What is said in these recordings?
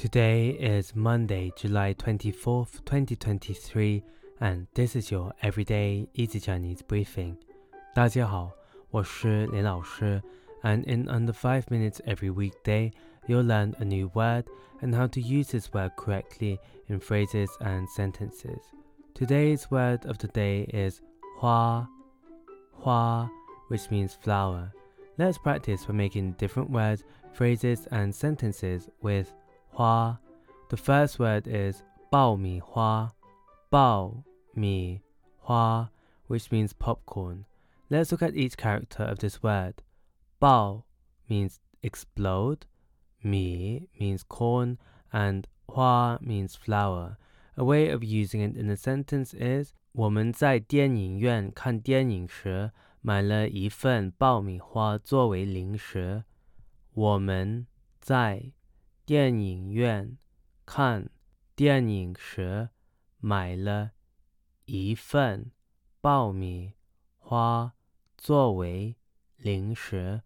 Today is Monday, July 24th, 2023, and this is your everyday easy Chinese briefing. 大家好，我是林老师, and in under 5 minutes every weekday, you'll learn a new word and how to use this word correctly in phrases and sentences. Today's word of the day is hua, hua, which means flower. Let's practice by making different words, phrases, and sentences with 花. The first word is 爆米花,爆米花, which means popcorn. Let's look at each character of this word. 爆 means explode, 米 means corn, and 花 means flower. A way of using it in a sentence is 我们在电影院看电影时买了一份爆米花作为零食。我们在 电影院看电影时买了一份爆米花作为零食。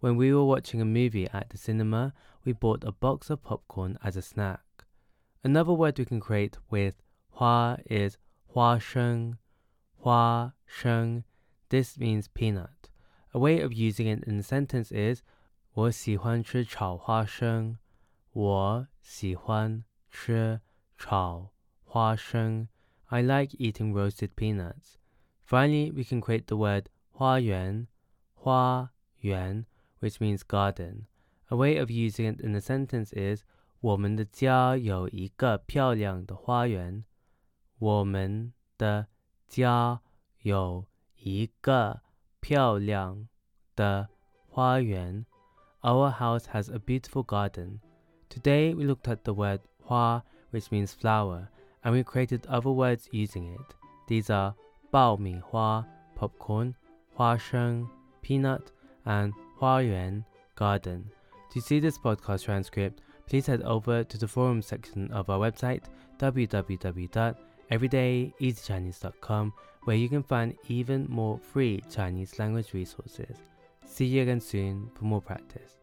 When we were watching a movie at the cinema, we bought a box of popcorn as a snack. Another word we can create with 花 is 花生,花生. This means peanut. A way of using it in a sentence is 我喜欢吃炒花生。 我喜欢吃炒花生。I like eating roasted peanuts. Finally, we can create the word 花园,花园, which means garden. A way of using it in a sentence is 我们的家有一个漂亮的花园。我们的家有一个漂亮的花园。Our house has a beautiful garden. Today we looked at the word hua, which means flower, and we created other words using it. These are bao mi hua, popcorn, hua sheng, peanut, and hua yuan, garden. To see this podcast transcript, please head over to the forum section of our website, www.everydayeasychinese.com, where you can find even more free Chinese language resources. See you again soon for more practice.